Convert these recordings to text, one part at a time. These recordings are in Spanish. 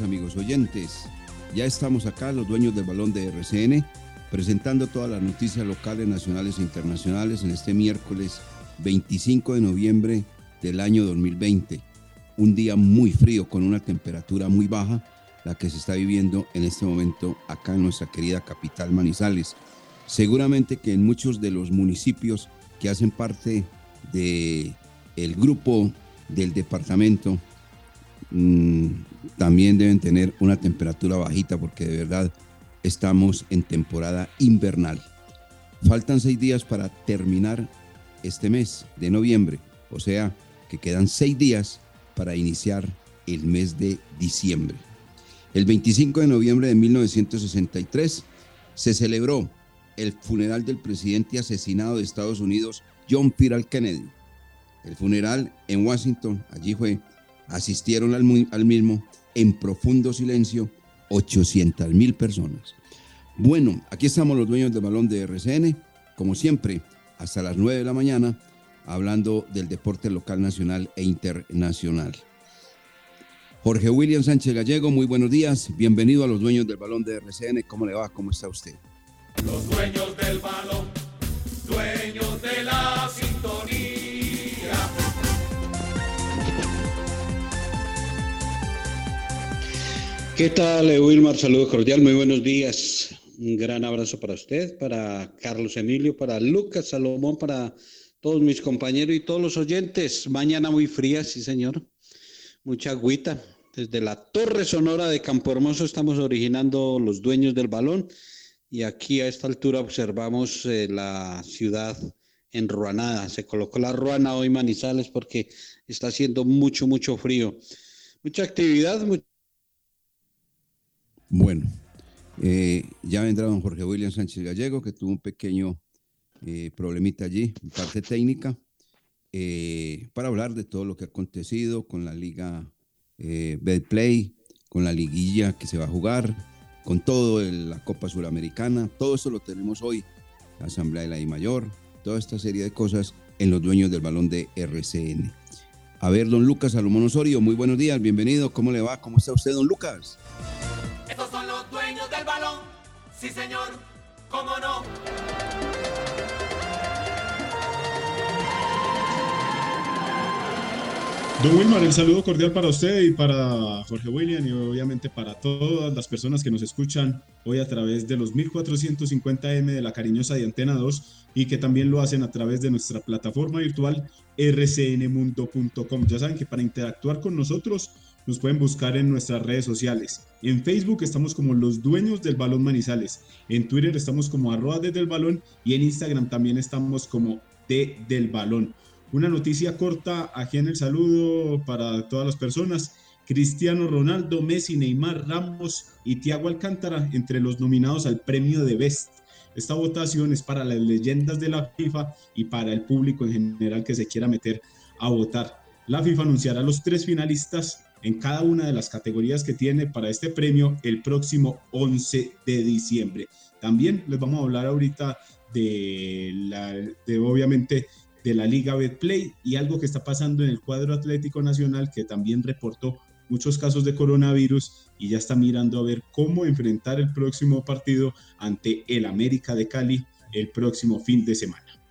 Amigos oyentes. Ya estamos acá, los dueños del balón de RCN, presentando todas las noticias locales, nacionales e internacionales en este miércoles 25 de noviembre del año 2020. Un día muy frío con una temperatura muy baja, la que se está viviendo en este momento acá en nuestra querida capital Manizales. Seguramente que en muchos de los municipios que hacen parte de el grupo del departamento mm, también deben tener una temperatura bajita porque de verdad estamos en temporada invernal. Faltan seis días para terminar este mes de noviembre, o sea que quedan seis días para iniciar el mes de diciembre. El 25 de noviembre de 1963 se celebró el funeral del presidente asesinado de Estados Unidos, John F. Kennedy. El funeral en Washington, allí fue, asistieron al, mismo en profundo silencio 800 mil personas. Bueno, aquí estamos los dueños del balón de RCN, como siempre, hasta las 9 de la mañana, hablando del deporte local, nacional e internacional. Jorge William Sánchez Gallego, muy buenos días, bienvenido a los dueños del balón de RCN, ¿cómo le va? ¿Cómo está usted? Los dueños del balón. Dueños ¿Qué tal, Wilmar? Saludo cordial, muy buenos días. Un gran abrazo para usted, para Carlos Emilio, para Lucas Salomón, para todos mis compañeros y todos los oyentes. Mañana muy fría, sí, señor. Mucha agüita. Desde la Torre Sonora de Campo Hermoso estamos originando los dueños del balón y aquí a esta altura observamos eh, la ciudad enruanada. Se colocó la ruana hoy Manizales porque está haciendo mucho, mucho frío. Mucha actividad, mucho Bueno, eh, ya vendrá don Jorge William Sánchez Gallego, que tuvo un pequeño eh, problemita allí, parte técnica, eh, para hablar de todo lo que ha acontecido con la liga Betplay, con la liguilla que se va a jugar, con todo la Copa Suramericana, todo eso lo tenemos hoy, la Asamblea de la I Mayor, toda esta serie de cosas en los dueños del balón de RCN. A ver, don Lucas Salomón Osorio, muy buenos días, bienvenido, ¿cómo le va? ¿Cómo está usted, don Lucas? Sí, señor. ¿Cómo no? Don Wilmar, el saludo cordial para usted y para Jorge William y obviamente para todas las personas que nos escuchan hoy a través de los 1450M de la cariñosa de Antena 2 y que también lo hacen a través de nuestra plataforma virtual rcnmundo.com. Ya saben que para interactuar con nosotros nos pueden buscar en nuestras redes sociales. En Facebook estamos como los dueños del balón Manizales, en Twitter estamos como arroba desde el balón y en Instagram también estamos como de del balón. Una noticia corta aquí en el saludo para todas las personas. Cristiano Ronaldo, Messi, Neymar, Ramos y Thiago Alcántara entre los nominados al premio de Best. Esta votación es para las leyendas de la FIFA y para el público en general que se quiera meter a votar. La FIFA anunciará los tres finalistas en cada una de las categorías que tiene para este premio el próximo 11 de diciembre. También les vamos a hablar ahorita de, la, de obviamente de la Liga Betplay y algo que está pasando en el cuadro Atlético Nacional que también reportó muchos casos de coronavirus y ya está mirando a ver cómo enfrentar el próximo partido ante el América de Cali el próximo fin de semana.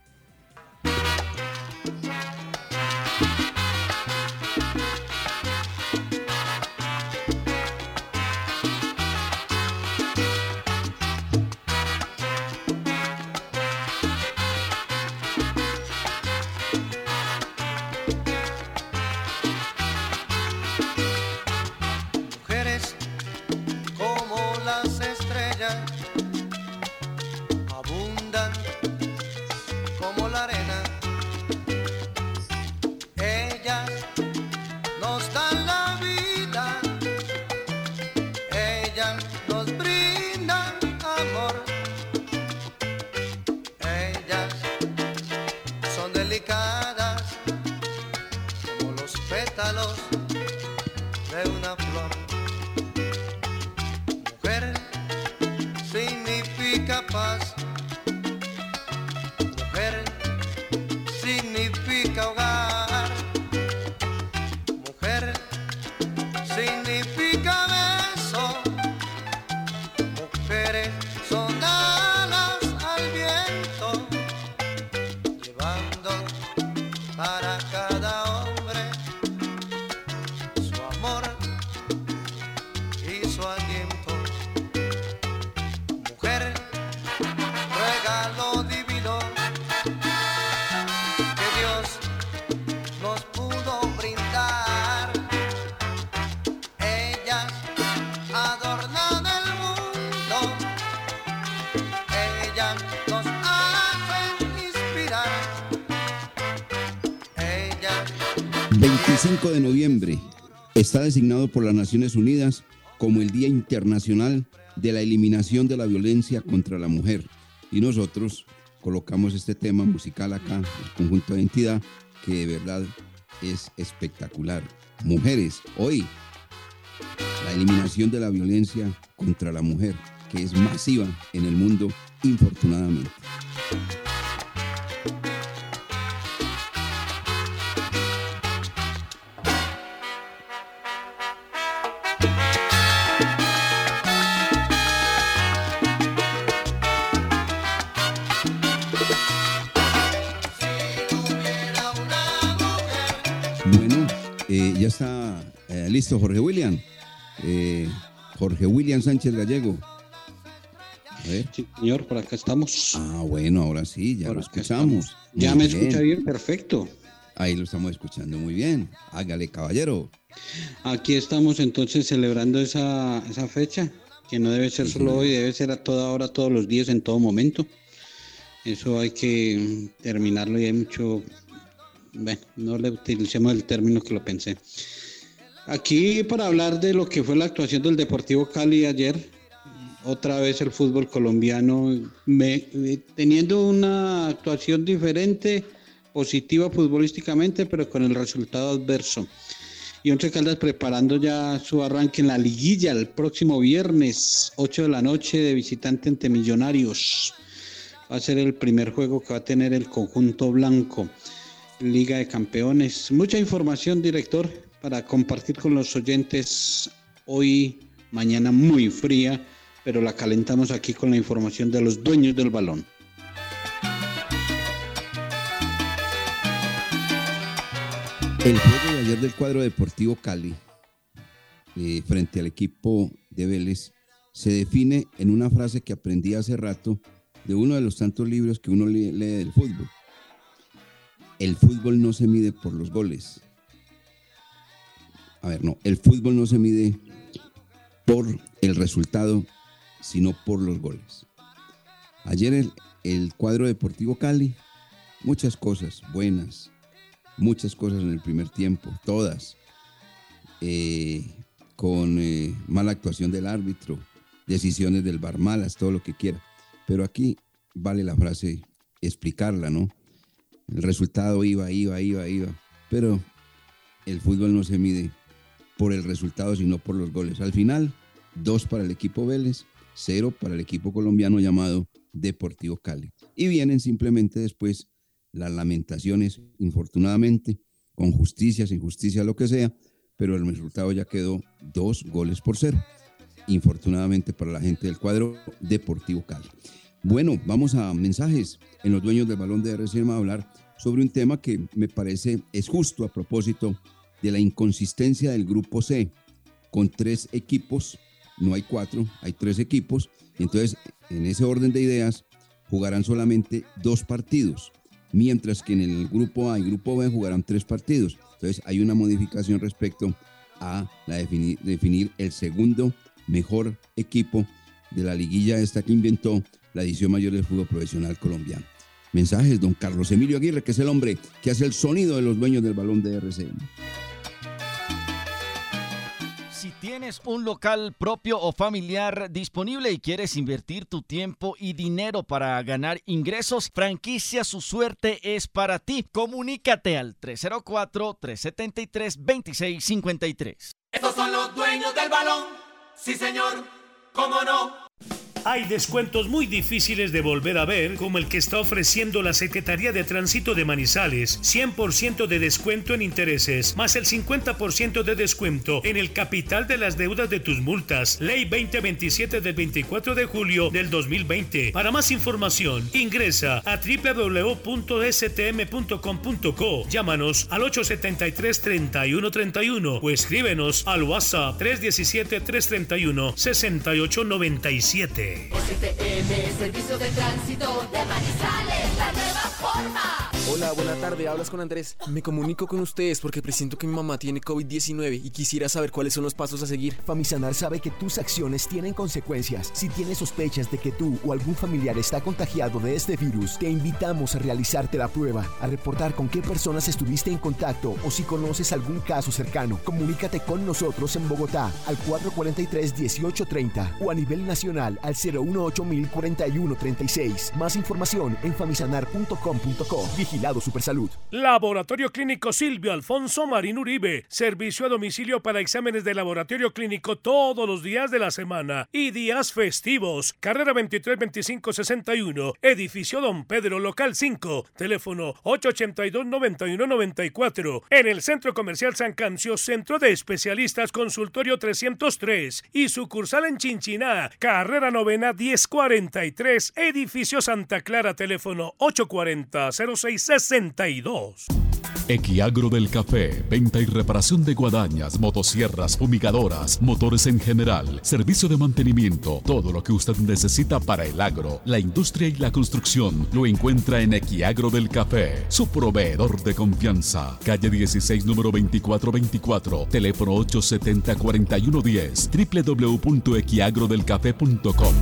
De noviembre está designado por las Naciones Unidas como el Día Internacional de la Eliminación de la Violencia contra la Mujer. Y nosotros colocamos este tema musical acá, el conjunto de entidad, que de verdad es espectacular. Mujeres, hoy la eliminación de la violencia contra la mujer, que es masiva en el mundo, infortunadamente. Listo, Jorge William. Eh, Jorge William Sánchez Gallego. señor, por acá estamos. Ah, bueno, ahora sí, ya lo escuchamos. Ya me escucha bien, perfecto. Ahí lo estamos escuchando muy bien. Hágale, caballero. Aquí estamos entonces celebrando esa, esa fecha, que no debe ser solo hoy, debe ser a toda hora, todos los días, en todo momento. Eso hay que terminarlo y hay mucho... Bueno, no le utilicemos el término que lo pensé. Aquí para hablar de lo que fue la actuación del Deportivo Cali ayer, otra vez el fútbol colombiano teniendo una actuación diferente, positiva futbolísticamente, pero con el resultado adverso. Y Once Caldas preparando ya su arranque en la liguilla el próximo viernes, 8 de la noche, de visitante ante Millonarios. Va a ser el primer juego que va a tener el conjunto blanco. Liga de Campeones. Mucha información, director para compartir con los oyentes hoy, mañana muy fría, pero la calentamos aquí con la información de los dueños del balón. El juego de ayer del cuadro deportivo Cali eh, frente al equipo de Vélez se define en una frase que aprendí hace rato de uno de los tantos libros que uno lee del fútbol. El fútbol no se mide por los goles, a ver, no, el fútbol no se mide por el resultado, sino por los goles. Ayer el, cuadro deportivo Cali, muchas cosas buenas, muchas cosas en el primer tiempo, todas, eh, con eh, mala actuación del árbitro, decisiones del bar malas, todo lo que quiera. Pero aquí vale la frase explicarla, ¿no? El resultado iba, iba, iba, iba. Pero el fútbol no se mide por el resultado, sino por los goles. Al final, dos para el equipo Vélez, cero para el equipo colombiano llamado Deportivo Cali. Y vienen simplemente después las lamentaciones, infortunadamente, con justicia, sin justicia, lo que sea, pero el resultado ya quedó dos goles por cero, infortunadamente para la gente del cuadro Deportivo Cali. Bueno, vamos a mensajes en los dueños del balón de RCM a hablar sobre un tema que me parece es justo a propósito de la inconsistencia del grupo C, con tres equipos, no hay cuatro, hay tres equipos, entonces en ese orden de ideas jugarán solamente dos partidos mientras que en el grupo A y grupo B jugarán tres partidos. Entonces hay una modificación respecto a definir, el segundo mejor equipo de la liguilla esta que inventó la edición mayor del fútbol profesional colombiano. Mensajes, don Carlos Emilio Aguirre, que es el hombre que hace el sonido de los dueños del balón de RCN. Tienes un local propio o familiar disponible y quieres invertir tu tiempo y dinero para ganar ingresos, franquicia Su Suerte es para ti. Comunícate al 304-373-2653. Estos son los dueños del balón. Sí, señor. ¿Cómo no? Hay descuentos muy difíciles de volver a ver, como el que está ofreciendo la Secretaría de Tránsito de Manizales. 100% de descuento en intereses, más el 50% de descuento en el capital de las deudas de tus multas. Ley 2027 del 24 de julio del 2020. Para más información, ingresa a www.stm.com.co. Llámanos al 873-3131 o escríbenos al WhatsApp 317-331-6897. STM, Servicio de Tránsito de Manizales, la nueva forma. Hola, buena tarde, hablas con Andrés. Me comunico con ustedes porque presiento que mi mamá tiene COVID-19 y quisiera saber cuáles son los pasos a seguir. Famisanar sabe que tus acciones tienen consecuencias. Si tienes sospechas de que tú o algún familiar está contagiado de este virus, te invitamos a realizarte la prueba, a reportar con qué personas estuviste en contacto o si conoces algún caso cercano. Comunícate con nosotros en Bogotá al 443-1830 o a nivel nacional al 018 36 Más información en famisanar.com.co. Vigilado Supersalud. Laboratorio Clínico Silvio Alfonso Marín Uribe. Servicio a domicilio para exámenes de laboratorio clínico todos los días de la semana y días festivos. Carrera 23 25 61. Edificio Don Pedro, local 5. Teléfono 882 91 94. En el Centro Comercial San Cancio, Centro de Especialistas Consultorio 303 y sucursal en Chinchiná. Carrera novena 1043. Edificio Santa Clara, teléfono 840 0662. Equiagro del Café, venta y reparación de guadañas, motosierras, fumigadoras, motores en general, servicio de mantenimiento, todo lo que usted necesita para el agro, la industria y la construcción, lo encuentra en Equiagro del Café, su proveedor de confianza. Calle 16, número 2424, teléfono 870-4110, www.equiagrodelcafé.com.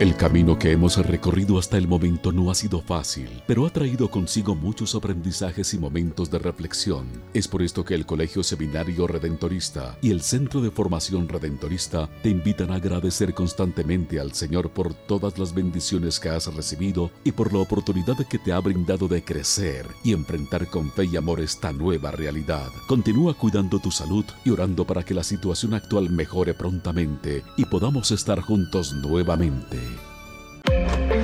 El camino que hemos recorrido hasta el momento no ha sido fácil, pero ha traído consigo muchos aprendizajes y momentos de reflexión. Es por esto que el Colegio Seminario Redentorista y el Centro de Formación Redentorista te invitan a agradecer constantemente al Señor por todas las bendiciones que has recibido y por la oportunidad que te ha brindado de crecer y enfrentar con fe y amor esta nueva realidad. Continúa cuidando tu salud y orando para que la situación actual mejore prontamente y podamos estar juntos nuevamente. thank you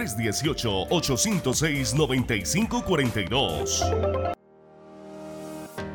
318-806-9542.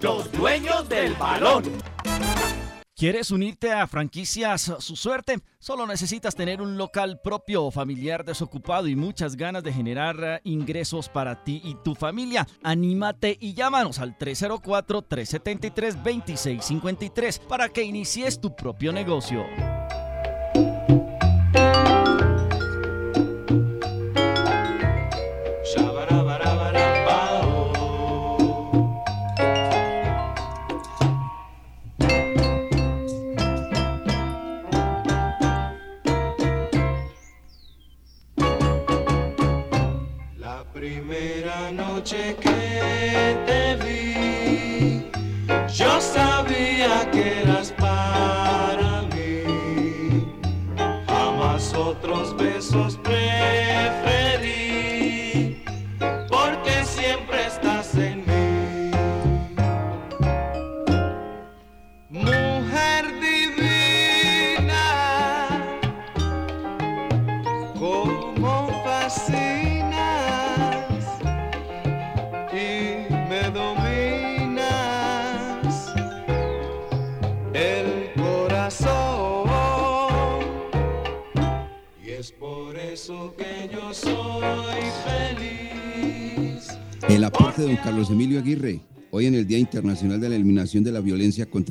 Los dueños del balón. ¿Quieres unirte a franquicias Su Suerte? Solo necesitas tener un local propio o familiar desocupado y muchas ganas de generar eh, ingresos para ti y tu familia. Anímate y llámanos al 304-373-2653 para que inicies tu propio negocio.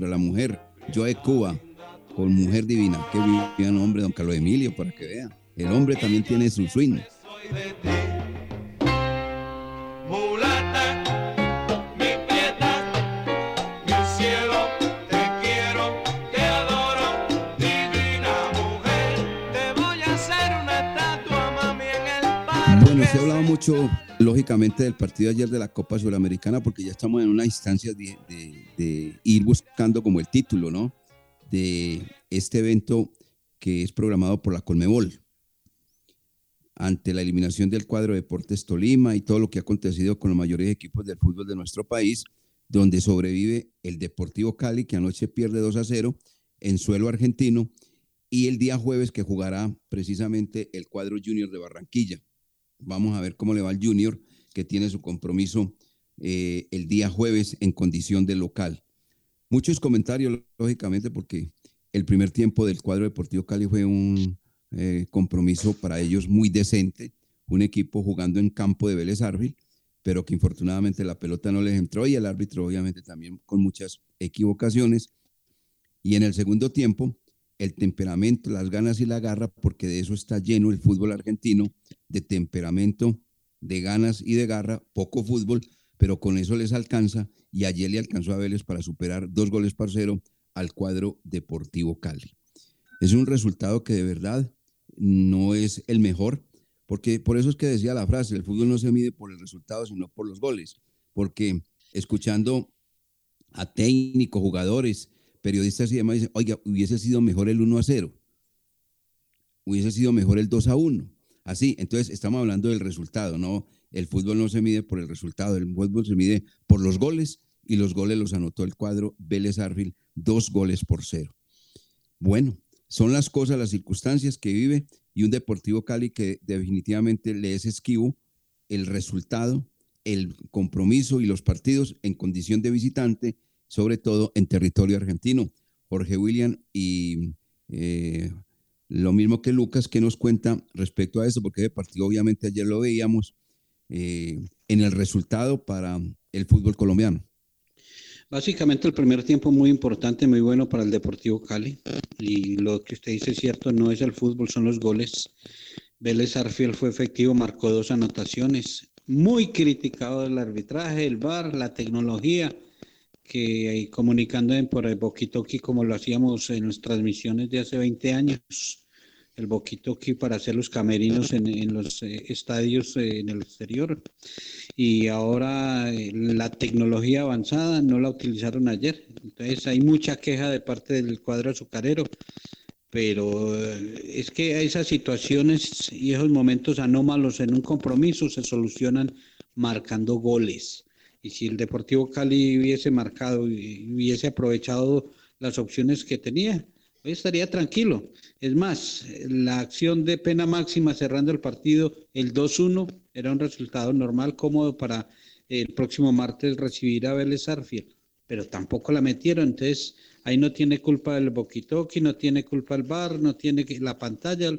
La Mujer, Joe Cuba, con Mujer Divina. Qué bien hombre, don Carlos Emilio, para que vea. El hombre también tiene su swing. Se ha hablado mucho lógicamente del partido ayer de la Copa Suramericana, porque ya estamos en una instancia de, ir buscando como el título, ¿no? De este evento que es programado por la Colmebol. Ante la eliminación del cuadro de Deportes Tolima y todo lo que ha acontecido con los mayores equipos del fútbol de nuestro país, donde sobrevive el Deportivo Cali, que anoche pierde 2 a 0 en suelo argentino, y el día jueves que jugará precisamente el cuadro Junior de Barranquilla. Vamos a ver cómo le va al Junior, que tiene su compromiso eh, el día jueves en condición de local. Muchos comentarios, lógicamente, porque el primer tiempo del cuadro deportivo Cali fue un eh, compromiso para ellos muy decente, un equipo jugando en campo de Vélez pero que infortunadamente la pelota no les entró y el árbitro obviamente también con muchas equivocaciones. Y en el segundo tiempo, el temperamento, las ganas y la garra, porque de eso está lleno el fútbol argentino, de temperamento, de ganas y de garra, poco fútbol, pero con eso les alcanza y ayer le alcanzó a Vélez para superar dos goles por cero al cuadro Deportivo Cali. Es un resultado que de verdad no es el mejor, porque por eso es que decía la frase, el fútbol no se mide por el resultado, sino por los goles, porque escuchando a técnicos, jugadores, periodistas y demás dicen, oiga, hubiese sido mejor el 1 a 0, hubiese sido mejor el 2 a 1. Así, entonces estamos hablando del resultado, ¿no? El fútbol no se mide por el resultado, el fútbol se mide por los goles y los goles los anotó el cuadro Vélez Arfil, dos goles por cero. Bueno, son las cosas, las circunstancias que vive y un Deportivo Cali que definitivamente le es esquivo el resultado, el compromiso y los partidos en condición de visitante sobre todo en territorio argentino. Jorge William y eh, lo mismo que Lucas, que nos cuenta respecto a eso, porque de partido obviamente ayer lo veíamos eh, en el resultado para el fútbol colombiano. Básicamente el primer tiempo muy importante, muy bueno para el Deportivo Cali. Y lo que usted dice es cierto, no es el fútbol, son los goles. Vélez Arfiel fue efectivo, marcó dos anotaciones. Muy criticado el arbitraje, el VAR, la tecnología que comunicando por el Boquitoki como lo hacíamos en las transmisiones de hace 20 años. El Boquitoqui para hacer los camerinos en, los eh, estadios eh, en el exterior. Y ahora eh, la tecnología avanzada no la utilizaron ayer. Entonces hay mucha queja de parte del cuadro azucarero. Pero es que esas situaciones y esos momentos anómalos en un compromiso se solucionan marcando goles. Y si el Deportivo Cali hubiese marcado y hubiese aprovechado las opciones que tenía, hoy estaría tranquilo. Es más, la acción de pena máxima cerrando el partido, el 2-1, era un resultado normal, cómodo para el próximo martes recibir a Vélez Arfiel, pero tampoco la metieron, entonces ahí no tiene culpa el Boquitoqui, no tiene culpa el bar, no tiene la pantalla,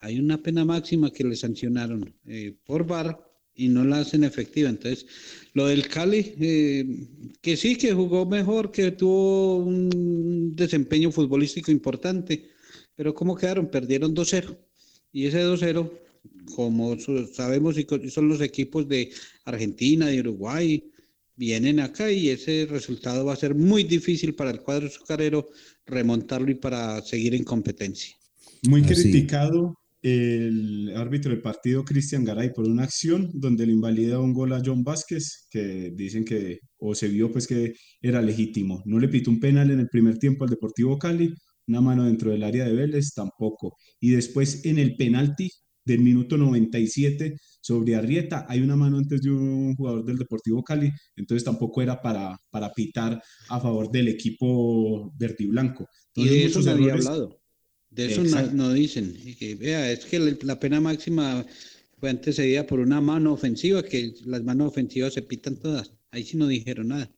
hay una pena máxima que le sancionaron eh, por bar y no la hacen efectiva. Entonces, lo del Cali, eh, que sí, que jugó mejor, que tuvo un desempeño futbolístico importante, pero ¿cómo quedaron? Perdieron 2-0. Y ese 2-0, como sabemos, y son los equipos de Argentina, de Uruguay, vienen acá y ese resultado va a ser muy difícil para el cuadro azucarero remontarlo y para seguir en competencia. Muy criticado el árbitro del partido, Cristian Garay, por una acción donde le invalida un gol a John Vázquez, que dicen que, o se vio pues que era legítimo. No le pitó un penal en el primer tiempo al Deportivo Cali, una mano dentro del área de Vélez, tampoco. Y después en el penalti del minuto 97 sobre Arrieta, hay una mano antes de un jugador del Deportivo Cali, entonces tampoco era para, para pitar a favor del equipo verde y blanco. y de eso se había hablado. De eso no, dicen. Que, vea, es que la pena máxima fue antecedida por una mano ofensiva, que las manos ofensivas se pitan todas. Ahí sí no dijeron nada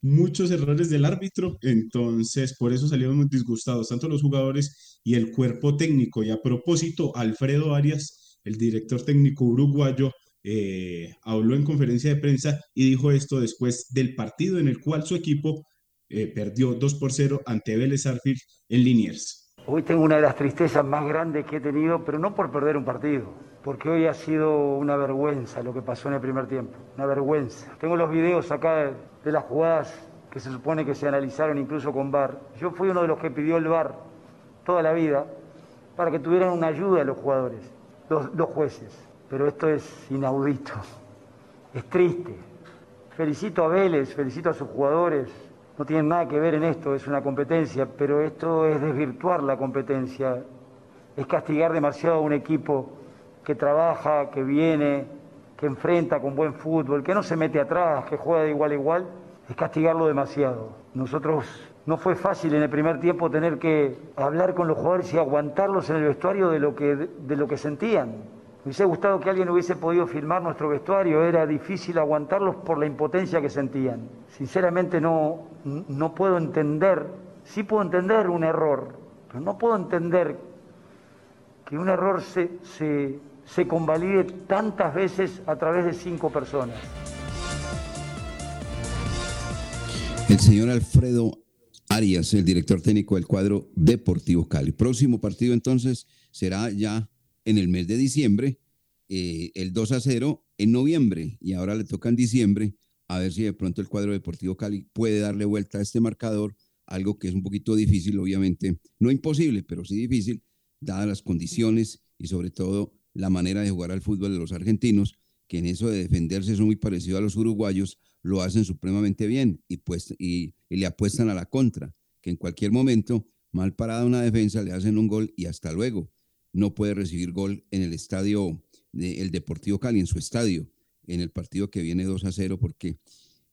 muchos errores del árbitro, entonces por eso salieron muy disgustados tanto los jugadores y el cuerpo técnico. Y a propósito, Alfredo Arias, el director técnico uruguayo, eh, habló en conferencia de prensa y dijo esto después del partido en el cual su equipo eh, perdió 2 por 0 ante Vélez Arfield en Liniers. Hoy tengo una de las tristezas más grandes que he tenido, pero no por perder un partido, porque hoy ha sido una vergüenza lo que pasó en el primer tiempo, una vergüenza. Tengo los videos acá de las jugadas que se supone que se analizaron incluso con VAR. Yo fui uno de los que pidió el VAR toda la vida para que tuvieran una ayuda a los jugadores, los, los jueces. Pero esto es inaudito, es triste. Felicito a Vélez, felicito a sus jugadores, no tienen nada que ver en esto, es una competencia, pero esto es desvirtuar la competencia, es castigar demasiado a un equipo que trabaja, que viene, que enfrenta con buen fútbol, que no se mete atrás, que juega de igual a igual, es castigarlo demasiado. Nosotros no fue fácil en el primer tiempo tener que hablar con los jugadores y aguantarlos en el vestuario de lo que, de lo que sentían. Hubiese gustado que alguien hubiese podido filmar nuestro vestuario, era difícil aguantarlos por la impotencia que sentían. Sinceramente no, no puedo entender, sí puedo entender un error, pero no puedo entender que un error se, se, se convalide tantas veces a través de cinco personas. El señor Alfredo Arias, el director técnico del cuadro Deportivo Cali. Próximo partido entonces será ya en el mes de diciembre, eh, el 2 a 0 en noviembre y ahora le toca en diciembre a ver si de pronto el cuadro Deportivo Cali puede darle vuelta a este marcador, algo que es un poquito difícil, obviamente, no imposible, pero sí difícil, dadas las condiciones y sobre todo la manera de jugar al fútbol de los argentinos, que en eso de defenderse son muy parecidos a los uruguayos, lo hacen supremamente bien y, pues, y, le apuestan a la contra, que en cualquier momento, mal parada una defensa, le hacen un gol y hasta luego. No puede recibir gol en el estadio del Deportivo Cali, en su estadio, en el partido que viene 2 a 0, porque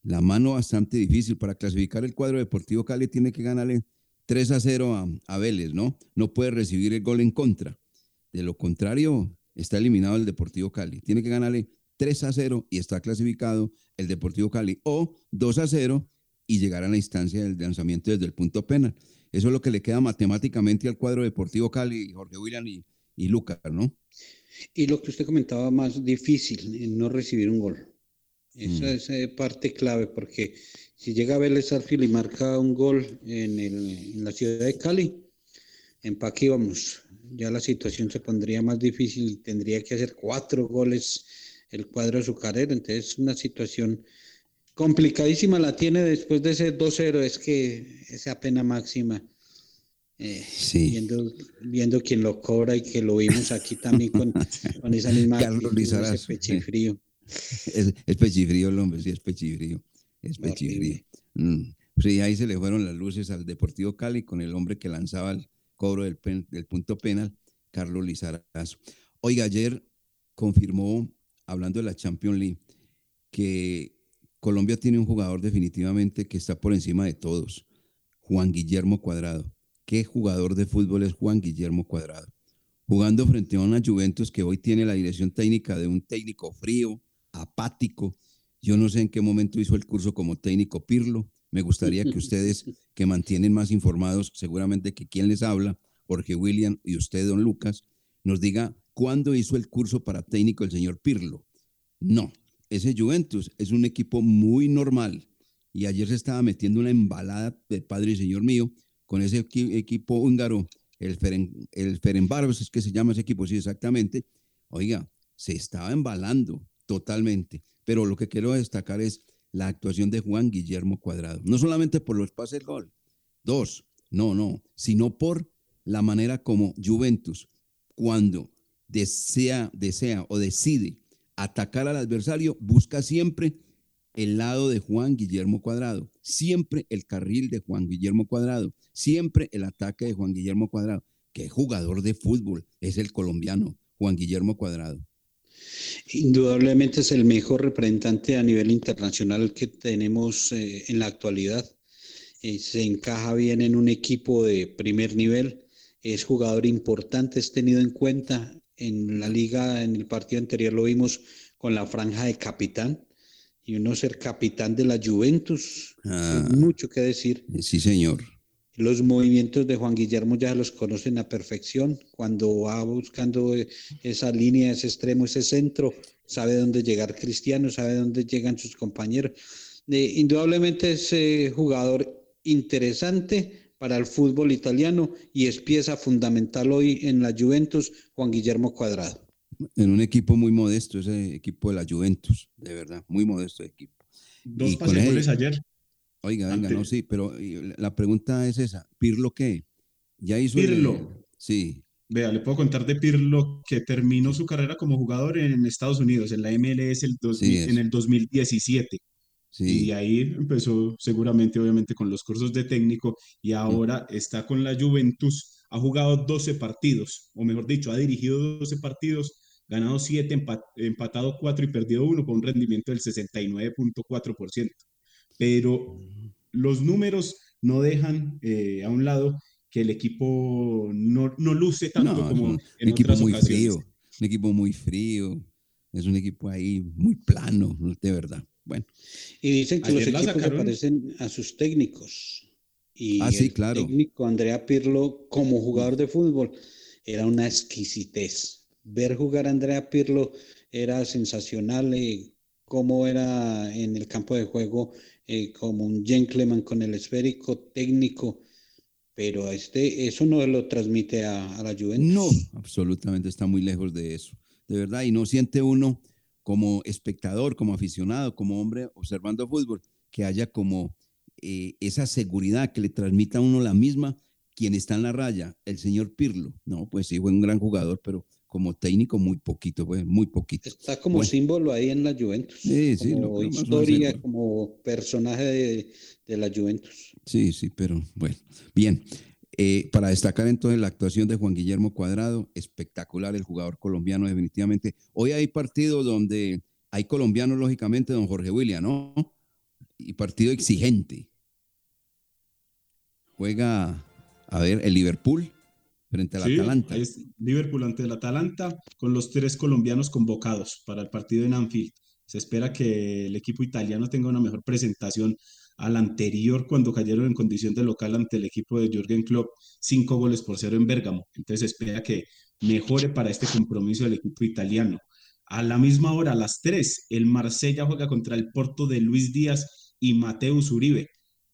la mano bastante difícil para clasificar el cuadro Deportivo Cali tiene que ganarle 3 a 0 a, a Vélez, ¿no? No puede recibir el gol en contra. De lo contrario, está eliminado el Deportivo Cali. Tiene que ganarle 3 a 0 y está clasificado el Deportivo Cali o 2 a 0 y llegar a la instancia del lanzamiento desde el punto penal. Eso es lo que le queda matemáticamente al cuadro Deportivo Cali, Jorge William y, y Lucas, ¿no? Y lo que usted comentaba más difícil, en no recibir un gol. Esa mm. es eh, parte clave, porque si llega a Vélez Arfield y marca un gol en, en la ciudad de Cali, en Paqui vamos, ya la situación se pondría más difícil y tendría que hacer cuatro goles el cuadro azucarero. Entonces, una situación complicadísima la tiene después de ese 2-0, es que esa pena máxima eh, viendo, viendo quién lo cobra y que lo vimos aquí también con, con esa misma Carlos Lizarazo. pechifrío. Es, es pechifrío el hombre, sí, es pechifrío. Es pechifrío. Mm. Sí, ahí se le fueron las luces al Deportivo Cali con el hombre que lanzaba el cobro del, pen- del punto penal, Carlos Lizarazo. Oiga, ayer confirmó, hablando de la Champions League, que Colombia tiene un jugador definitivamente que está por encima de todos, Juan Guillermo Cuadrado. ¿Qué jugador de fútbol es Juan Guillermo Cuadrado? Jugando frente a una Juventus que hoy tiene la dirección técnica de un técnico frío, apático. Yo no sé en qué momento hizo el curso como técnico Pirlo. Me gustaría que ustedes, que mantienen más informados, seguramente que quien les habla, Jorge William y usted, don Lucas, nos diga cuándo hizo el curso para técnico el señor Pirlo. No, ese Juventus es un equipo muy normal. Y ayer se estaba metiendo una embalada de padre y señor mío con ese equi- equipo húngaro, el, Feren, el Ferencváros es que se llama ese equipo, sí, exactamente. Oiga, se estaba embalando totalmente, pero lo que quiero destacar es la actuación de Juan Guillermo Cuadrado, no solamente por los pases gol, dos, no, no, sino por la manera como Juventus, cuando desea, desea o decide atacar al adversario, busca siempre el lado de Juan Guillermo Cuadrado, siempre el carril de Juan Guillermo Cuadrado, siempre el ataque de Juan Guillermo Cuadrado. Qué jugador de fútbol es el colombiano Juan Guillermo Cuadrado. Indudablemente es el mejor representante a nivel internacional que tenemos eh, en la actualidad. Eh, se encaja bien en un equipo de primer nivel. Es jugador importante, es tenido en cuenta en la liga. En el partido anterior lo vimos con la franja de capitán. Y uno ser capitán de la Juventus, Ah. mucho que decir. Sí, señor. Los movimientos de Juan Guillermo ya los conocen a perfección. Cuando va buscando eh, esa línea, ese extremo, ese centro, sabe dónde llegar Cristiano, sabe dónde llegan sus compañeros. Eh, indudablemente es eh, jugador interesante para el fútbol italiano y es pieza fundamental hoy en la Juventus, Juan Guillermo Cuadrado. En un equipo muy modesto, ese equipo de la Juventus, de verdad, muy modesto de equipo. Dos Y con pase él- goles ayer. Oiga, venga, Ante- no, sí, pero la pregunta es esa, ¿Pirlo qué? ¿Ya hizo el- Pirlo. Sí, Vea, le puedo contar de Pirlo que terminó su carrera como jugador en Estados Unidos, en la MLS el 2000 Sí, en el 2017. Sí. Y ahí empezó seguramente, obviamente, con los cursos de técnico y ahora está con la Juventus. Ha jugado 12 partidos, o mejor dicho, ha dirigido 12 partidos, ganado 7, empatado 4 y perdido 1 con un rendimiento del 69.4%. Pero los números no dejan eh, a un lado que el equipo no, no luce tanto No, como un, en equipo otras muy ocasiones. frío, un equipo muy frío, es un equipo ahí muy plano, de verdad. Bueno, Y dicen que Ayer los equipos se sacaron. parecen a sus técnicos. Y Ah, sí, el claro. técnico Andrea Pirlo, como jugador de fútbol, era una exquisitez. Ver jugar a Andrea Pirlo era sensacional. eh, cómo era en el campo de juego, eh, como un gentleman con el esférico técnico. Pero este, eso no lo transmite a, a la Juventus. no, absolutamente está muy lejos de eso, de verdad, y no siente uno como espectador, como aficionado, como hombre observando fútbol, que haya como eh, esa seguridad que le transmita a uno la misma quien está en la raya, el señor Pirlo. No, pues sí, fue un gran jugador, pero como técnico muy poquito, pues muy poquito. Está como Bueno. símbolo ahí en la Juventus. Sí, sí, lo como uno historia, como personaje de, de la Juventus. Sí, sí, pero bueno, bien. Eh, para destacar entonces la actuación de Juan Guillermo Cuadrado, espectacular el jugador colombiano definitivamente. Hoy hay partido donde hay colombianos, lógicamente, don Jorge William, ¿no? Y partido exigente. Juega, a ver, el Liverpool frente al Sí, Atalanta. es Liverpool ante el Atalanta con los tres colombianos convocados para el partido en Anfield. Se espera que el equipo italiano tenga una mejor presentación al anterior cuando cayeron en condición de local ante el equipo de Jürgen Klopp, cinco goles por cero en Bérgamo. Entonces espera que mejore para este compromiso el equipo italiano. A la misma hora, a las tres, el Marsella juega contra el Porto de Luis Díaz y Mateus Uribe.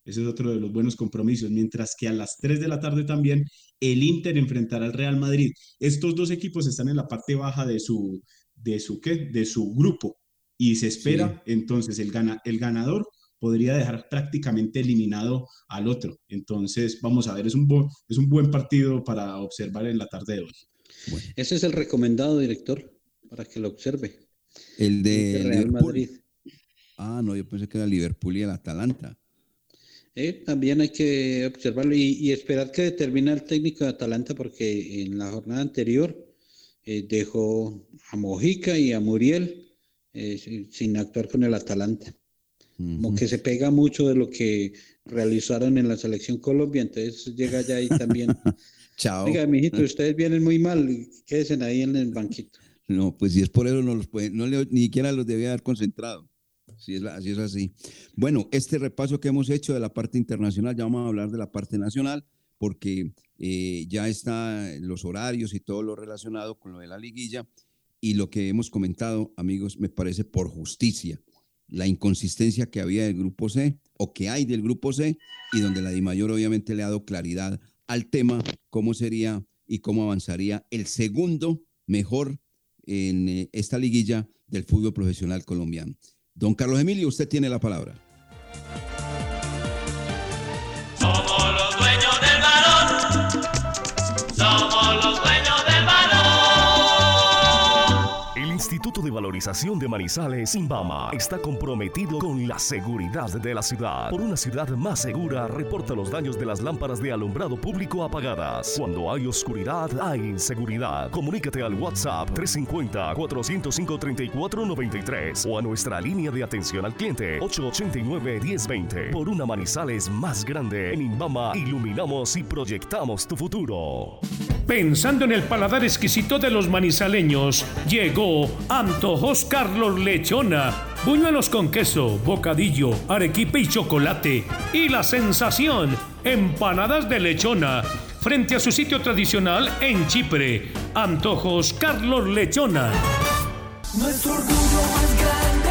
Ese es otro de los buenos compromisos. Mientras que a las 3 de la tarde también el Inter enfrentará al Real Madrid. Estos dos equipos están en la parte baja de su, de su, ¿qué? De su grupo. Y se espera entonces el, gana, el ganador podría dejar prácticamente eliminado al otro. Entonces, vamos a ver, es un, es un buen partido para observar en la tarde de hoy. Ese es el recomendado, director, para que lo observe. El de Real Madrid. Ah, no, yo pensé que era Liverpool y el Atalanta. Eh, también hay que observarlo y, esperar que determine el técnico de Atalanta porque en la jornada anterior eh, dejó a Mojica y a Muriel eh, sin actuar con el Atalanta. Como que se pega mucho de lo que realizaron en la selección Colombia, entonces llega ya ahí también. Chao. Oiga, mijito, ustedes vienen muy mal, quédense ahí en el banquito. No, pues si es por eso no los puede, no ni siquiera los debía haber concentrado. Si es, así es así. Bueno, este repaso que hemos hecho de la parte internacional, ya vamos a hablar de la parte nacional, porque eh, ya están los horarios y todo lo relacionado con lo de la liguilla. Y lo que hemos comentado, amigos, me parece por justicia. La inconsistencia que había del grupo C o que hay del grupo C y donde la DIMAYOR obviamente le ha dado claridad al tema, cómo sería y cómo avanzaría el segundo mejor en eh, esta liguilla del fútbol profesional colombiano. Don Carlos Emilio, usted tiene la palabra. Somos los dueños del balón. Somos Instituto de Valorización de Manizales, Imbama, está comprometido con la seguridad de la ciudad. Por una ciudad más segura, reporta los daños de las lámparas de alumbrado público apagadas. Cuando hay oscuridad, hay inseguridad. Comunícate al WhatsApp 350-405-3493 o a nuestra línea de atención al cliente 889-1020. Por una Manizales más grande, en Imbama iluminamos y proyectamos tu futuro. Pensando en el paladar exquisito de los manizaleños, llegó Antojos Carlos Lechona. Buñuelos con queso, bocadillo, arequipe y chocolate. Y la sensación, empanadas de lechona. Frente a su sitio tradicional en Chipre. Antojos Carlos Lechona. Nuestro orgullo más grande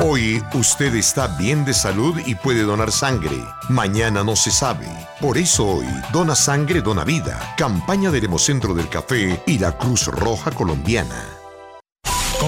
Hoy usted está bien de salud y puede donar sangre. Mañana no se sabe. Por eso hoy, Dona Sangre, Dona Vida. Campaña del Hemocentro del Café y la Cruz Roja Colombiana.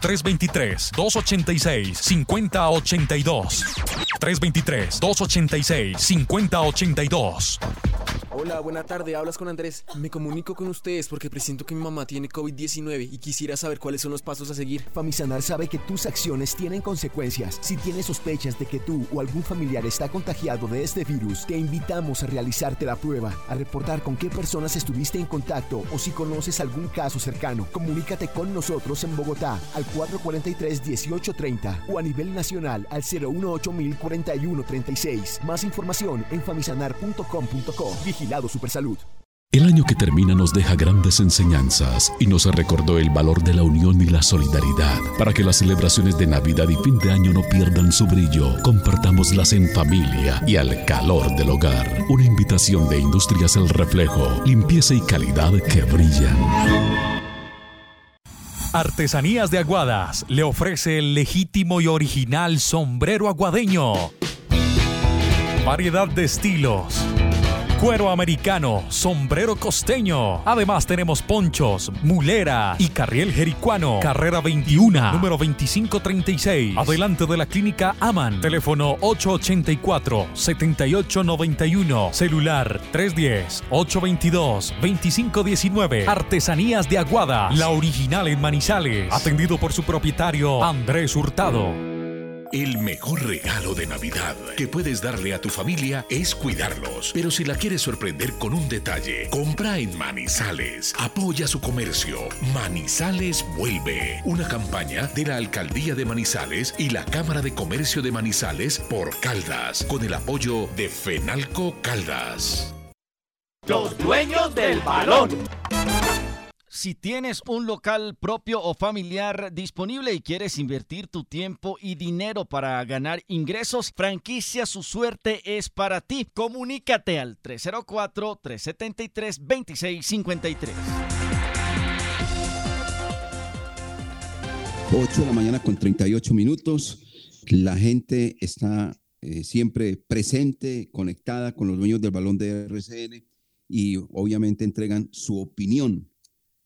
323-286-5082. 323-286-5082. Hola, buena tarde, hablas con Andrés. Me comunico con ustedes porque presiento que mi mamá tiene COVID-19 y quisiera saber cuáles son los pasos a seguir. Famisanar sabe que tus acciones tienen consecuencias. Si tienes sospechas de que tú o algún familiar está contagiado de este virus, te invitamos a realizarte la prueba, a reportar con qué personas estuviste en contacto o si conoces algún caso cercano. Comunícate con nosotros en Bogotá al 443-1830 o a nivel nacional al 018-041-36. Más información en famisanar.com.co. Vigilado Supersalud. El año que termina nos deja grandes enseñanzas y nos recordó el valor de la unión y la solidaridad. Para que las celebraciones de Navidad y fin de año no pierdan su brillo, compartámoslas en familia y al calor del hogar. Una invitación de Industrias El Reflejo, limpieza y calidad que brillan. Artesanías de Aguadas le ofrece el legítimo y original sombrero aguadeño. Variedad de estilos cuero americano, sombrero costeño. Además tenemos ponchos, mulera y carriel jericuano. Carrera 21, número 2536. Adelante de la clínica Aman. Teléfono 884-7891. Celular 310-822-2519. Artesanías de Aguada. La original en Manizales. Atendido por su propietario Andrés Hurtado. El mejor regalo de Navidad que puedes darle a tu familia es cuidarlos. Pero si la quieres sorprender con un detalle, compra en Manizales. Apoya su comercio. Manizales vuelve. Una campaña de la Alcaldía de Manizales y la Cámara de Comercio de Manizales por Caldas, con el apoyo de Fenalco Caldas. Los dueños del balón. Si tienes un local propio o familiar disponible y quieres invertir tu tiempo y dinero para ganar ingresos, franquicia su suerte es para ti. Comunícate al 304-373-2653. 8 de la mañana con 38 minutos. La gente está eh, siempre presente, conectada con los dueños del balón de RCN y obviamente entregan su opinión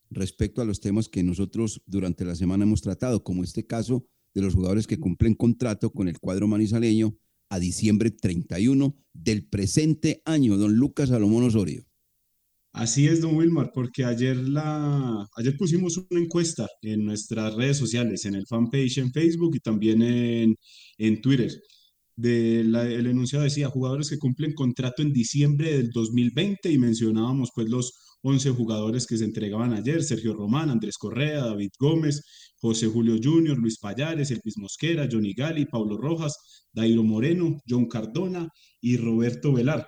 respecto a los temas que nosotros durante la semana hemos tratado, como este caso de los jugadores que cumplen contrato con el cuadro manizaleño a diciembre 31 del presente año, don Lucas Salomón Osorio. Así es, don Wilmar, porque ayer, la, ayer pusimos una encuesta en nuestras redes sociales, en el fanpage en Facebook y también en, en Twitter. De el enunciado decía jugadores que cumplen contrato en diciembre del 2020 y mencionábamos pues los 11 jugadores que se entregaban ayer, Sergio Román, Andrés Correa, David Gómez, José Julio Junior, Luis Payares, Elvis Mosquera, Johnny Gali, Pablo Rojas, Dairo Moreno, John Cardona y Roberto Velar.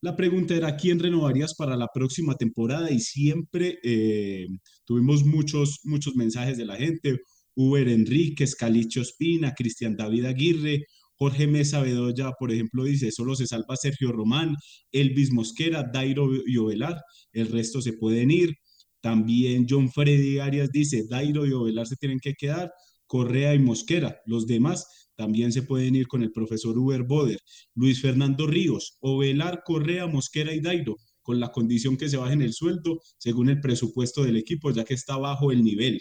La pregunta era, ¿quién renovarías para la próxima temporada? Y siempre eh, tuvimos muchos, muchos mensajes de la gente. Uber Enríquez, Calicho Espina, Cristian David Aguirre, Jorge Mesa Bedoya, por ejemplo, dice, solo se salva Sergio Román, Elvis Mosquera, Dairo y Ovelar, el resto se pueden ir. También John Freddy Arias dice, Dairo y Ovelar se tienen que quedar, Correa y Mosquera, los demás también se pueden ir con el profesor Uber Boder, Luis Fernando Ríos, Ovelar, Correa, Mosquera y Dairo, con la condición que se bajen el sueldo según el presupuesto del equipo, ya que está bajo el nivel.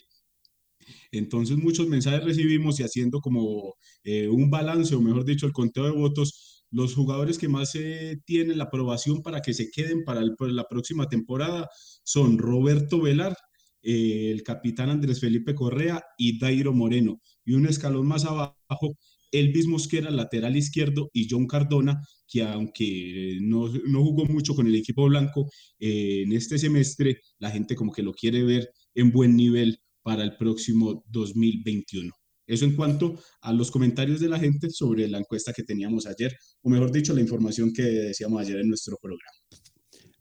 Entonces muchos mensajes recibimos y haciendo como eh, un balance, o mejor dicho, el conteo de votos, los jugadores que más eh, tienen la aprobación para que se queden para, la próxima temporada son Roberto Velar, eh, el capitán Andrés Felipe Correa y Dairo Moreno. Y un escalón más abajo, Elvis Mosquera, lateral izquierdo, y John Cardona, que aunque no, no jugó mucho con el equipo blanco en este semestre, la gente como que lo quiere ver en buen nivel para el próximo 2021. Eso en cuanto a los comentarios de la gente sobre la encuesta que teníamos ayer, o mejor dicho, la información que decíamos ayer en nuestro programa.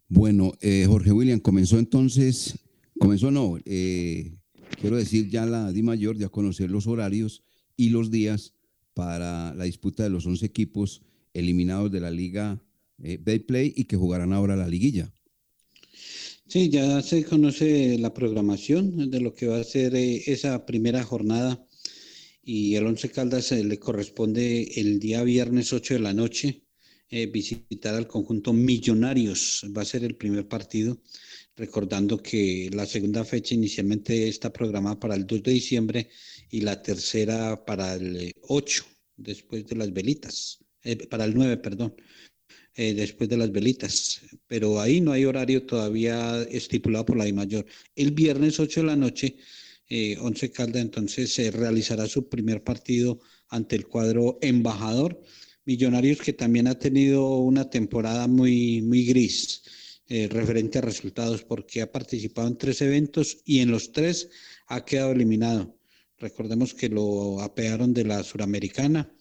Bueno, eh, Jorge William, comenzó entonces, comenzó no, eh, quiero decir ya la Di Mayor ya conocer los horarios y los días para la disputa de los 11 equipos eliminados de la Liga eh, Play y que jugarán ahora la liguilla. Sí, ya se conoce la programación de lo que va a ser eh, esa primera jornada y el Once Caldas le corresponde el día viernes 8 de la noche eh, visitar al conjunto Millonarios. Va a ser el primer partido, recordando que la segunda fecha inicialmente está programada para el 2 de diciembre y la tercera para el 8, después de las velitas, eh, para el 9, perdón. Eh, después de las velitas, pero ahí no hay horario todavía estipulado por la I mayor. El viernes 8 de la noche, eh, Once Calda entonces se realizará su primer partido ante el cuadro embajador. Millonarios que también ha tenido una temporada muy, muy gris eh, referente a resultados porque ha participado en tres eventos y en los tres ha quedado eliminado. Recordemos que lo apearon de la Suramericana,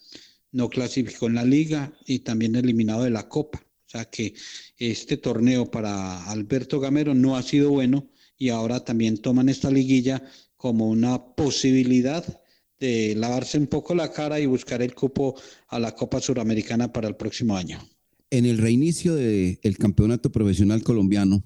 no clasificó en la liga y también eliminado de la Copa. O sea que este torneo para Alberto Gamero no ha sido bueno y ahora también toman esta liguilla como una posibilidad de lavarse un poco la cara y buscar el cupo a la Copa Suramericana para el próximo año. En el reinicio del campeonato profesional colombiano,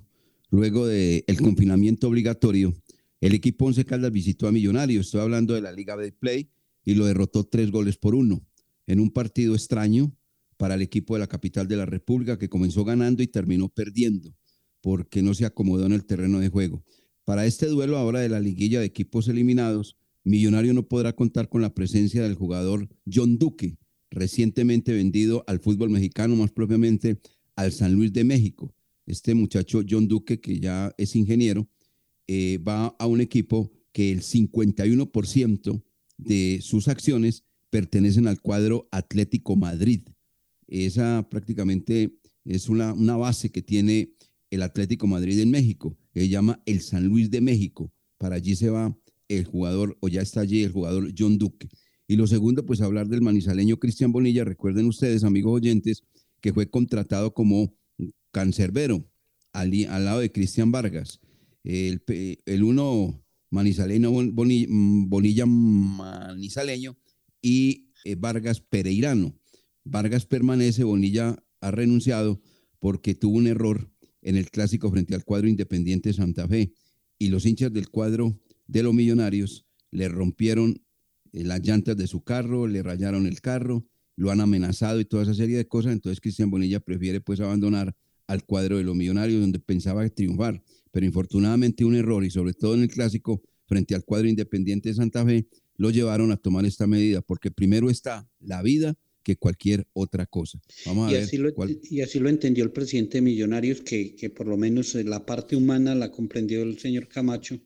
luego del confinamiento obligatorio, el equipo Once Caldas visitó a Millonarios, estoy hablando de la Liga de Play, y lo derrotó tres goles por uno en un partido extraño para el equipo de la capital de la República que comenzó ganando y terminó perdiendo porque no se acomodó en el terreno de juego. Para este duelo ahora de la liguilla de equipos eliminados, Millonario no podrá contar con la presencia del jugador John Duque, recientemente vendido al fútbol mexicano, más propiamente al San Luis de México. Este muchacho John Duque, que ya es ingeniero, eh, va a un equipo que el 51% de sus acciones pertenecen al cuadro Atlético Madrid. Esa prácticamente es una, una base que tiene el Atlético Madrid en México, se llama el San Luis de México. Para allí se va el jugador, o ya está allí el jugador John Duque. Y lo segundo, pues hablar del manizaleño Cristian Bonilla. Recuerden ustedes, amigos oyentes, que fue contratado como cancerbero al, al lado de Cristian Vargas. El, el uno manizaleño, Bonilla, manizaleño y eh, Vargas Pereirano. Vargas permanece, Bonilla ha renunciado porque tuvo un error en el clásico frente al cuadro Independiente Santa Fe y los hinchas del cuadro de los millonarios le rompieron eh, las llantas de su carro, le rayaron el carro, lo han amenazado y toda esa serie de cosas. Entonces Cristian Bonilla prefiere pues abandonar al cuadro de los millonarios donde pensaba triunfar. Pero infortunadamente un error y sobre todo en el clásico frente al cuadro independiente de Santa Fe lo llevaron a tomar esta medida porque primero está la vida que cualquier otra cosa. Vamos a y, ver así lo, y así lo entendió el presidente de Millonarios, que, que por lo menos la parte humana la comprendió el señor Camacho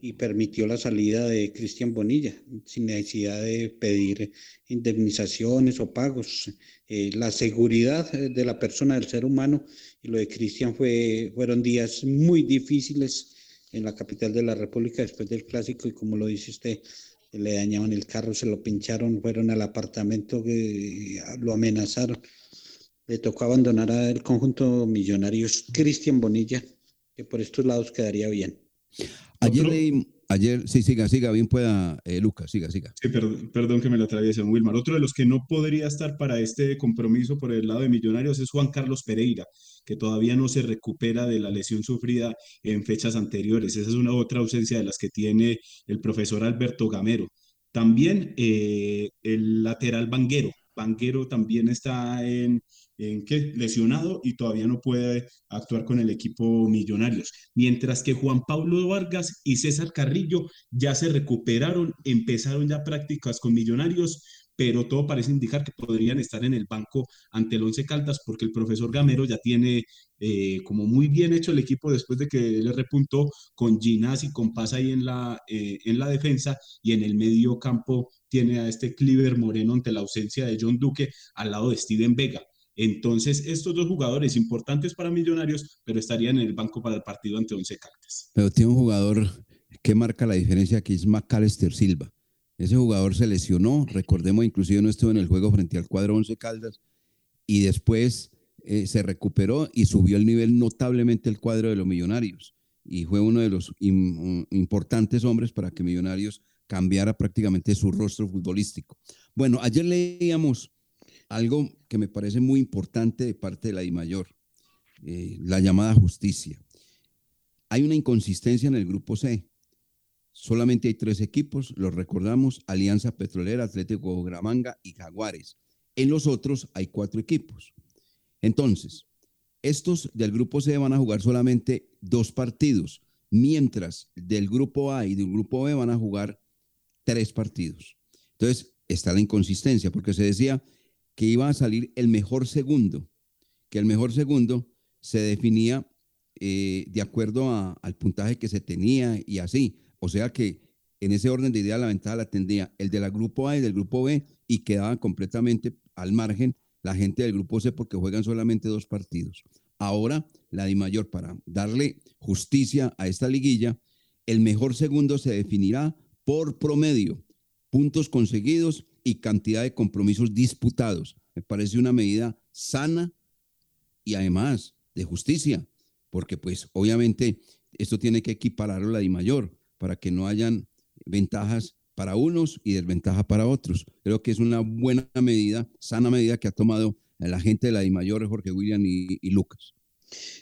y permitió la salida de Cristian Bonilla sin necesidad de pedir indemnizaciones o pagos. Eh, la seguridad de la persona, del ser humano, y lo de Cristian fue, fueron días muy difíciles en la capital de la República después del clásico y como lo dice usted, le dañaban el carro, se lo pincharon, fueron al apartamento, que lo amenazaron. Le tocó abandonar al conjunto Millonarios Cristian Bonilla, que por estos lados quedaría bien. Ayer leí, ayer, sí, siga, siga, bien pueda, eh, Lucas, siga, siga. Sí, perdón, perdón que me lo atraviese, Wilmar. Otro de los que no podría estar para este compromiso por el lado de Millonarios es Juan Carlos Pereira, que todavía no se recupera de la lesión sufrida en fechas anteriores. Esa es una otra ausencia de las que tiene el profesor Alberto Gamero. También eh, el lateral Vanguero. Vanguero también está en, en ¿qué? lesionado y todavía no puede actuar con el equipo Millonarios. Mientras que Juan Pablo Vargas y César Carrillo ya se recuperaron, empezaron ya prácticas con Millonarios, pero todo parece indicar que podrían estar en el banco ante el Once Caldas porque el profesor Gamero ya tiene eh, como muy bien hecho el equipo después de que le repuntó con Ginás y con Paz ahí en la, eh, en la defensa y en el medio campo tiene a este Cliver Moreno ante la ausencia de John Duque al lado de Steven Vega. Entonces, estos dos jugadores importantes para Millonarios, pero estarían en el banco para el partido ante Once Caldas. Pero tiene un jugador que marca la diferencia que es Macalister Silva. Ese jugador se lesionó, recordemos, inclusive no estuvo en el juego frente al cuadro Once Caldas, y después eh, se recuperó y subió el nivel notablemente el cuadro de los Millonarios. Y fue uno de los importantes hombres para que Millonarios cambiara prácticamente su rostro futbolístico. Bueno, ayer leíamos algo que me parece muy importante de parte de la DIMAYOR, eh, la llamada justicia. Hay una inconsistencia en el grupo C. Solamente hay tres equipos, los recordamos, Alianza Petrolera, Atlético Bucaramanga y Jaguares. En los otros hay cuatro equipos. Entonces, estos del grupo C van a jugar solamente dos partidos, mientras del grupo A y del grupo B van a jugar tres partidos. Entonces, está la inconsistencia, porque se decía que iba a salir el mejor segundo, que el mejor segundo se definía eh, de acuerdo al puntaje que se tenía y así. O sea que en ese orden de idea la ventaja la tendría el de la grupo A y del grupo B y quedaban completamente al margen la gente del grupo C porque juegan solamente dos partidos. Ahora, la de mayor para darle justicia a esta liguilla, el mejor segundo se definirá por promedio, puntos conseguidos y cantidad de compromisos disputados. Me parece una medida sana y además de justicia, porque pues obviamente esto tiene que equipararlo a la de mayor para que no hayan ventajas para unos y desventaja para otros. Creo que es una buena medida, sana medida que ha tomado la gente de la mayor Jorge William y, y Lucas.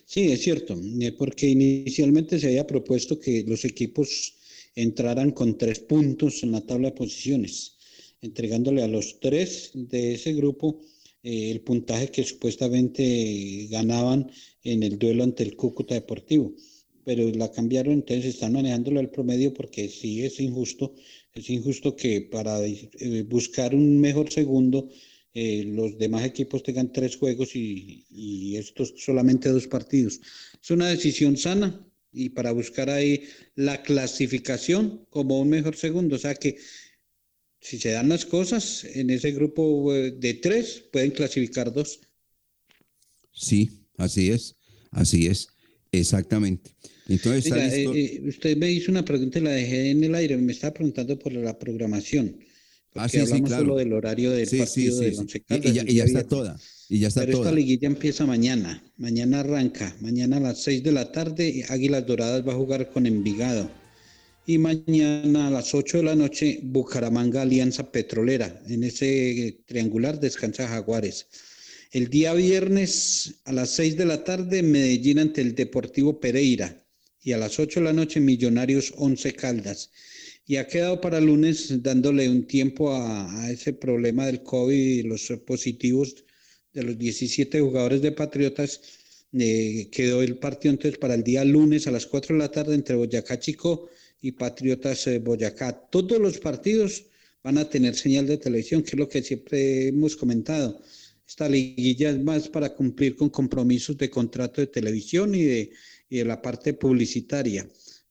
Sí, es cierto, eh, porque inicialmente se había propuesto que los equipos entraran con tres puntos en la tabla de posiciones, entregándole a los tres de ese grupo eh, el puntaje que supuestamente ganaban en el duelo ante el Cúcuta Deportivo. Pero la cambiaron, entonces están manejándolo al promedio porque sí es injusto. Es injusto que para eh, buscar un mejor segundo, eh, los demás equipos tengan tres juegos y, y estos solamente dos partidos. Es una decisión sana y para buscar ahí la clasificación como un mejor segundo. O sea que si se dan las cosas, en ese grupo eh, de tres pueden clasificar dos. Sí, así es, así es, exactamente. Entonces, Oiga, eh, eh, usted me hizo una pregunta y la dejé en el aire, me estaba preguntando por la programación. Porque Ah, sí, sí, claro. solo del horario del Sí, partido sí, del sí. Once Y- ya- y está toda, y ya está Pero esta toda. liguilla empieza mañana. Mañana arranca. Mañana a las 6 de la tarde, Águilas Doradas va a jugar con Envigado. Y mañana a las 8 de la noche, Bucaramanga Alianza Petrolera. En ese triangular descansa Jaguares. El día viernes a las 6 de la tarde, Medellín ante el Deportivo Pereira. Y a las 8 de la noche, Millonarios 11 Caldas. Y ha quedado para lunes dándole un tiempo a, a ese problema del COVID y los positivos de los 17 jugadores de Patriotas. eh, quedó el partido entonces para el día lunes a las 4 de la tarde entre Boyacá Chico y Patriotas eh, Boyacá. Todos los partidos van a tener señal de televisión, que es lo que siempre hemos comentado. Esta liguilla es más para cumplir con compromisos de contrato de televisión y de, y de la parte publicitaria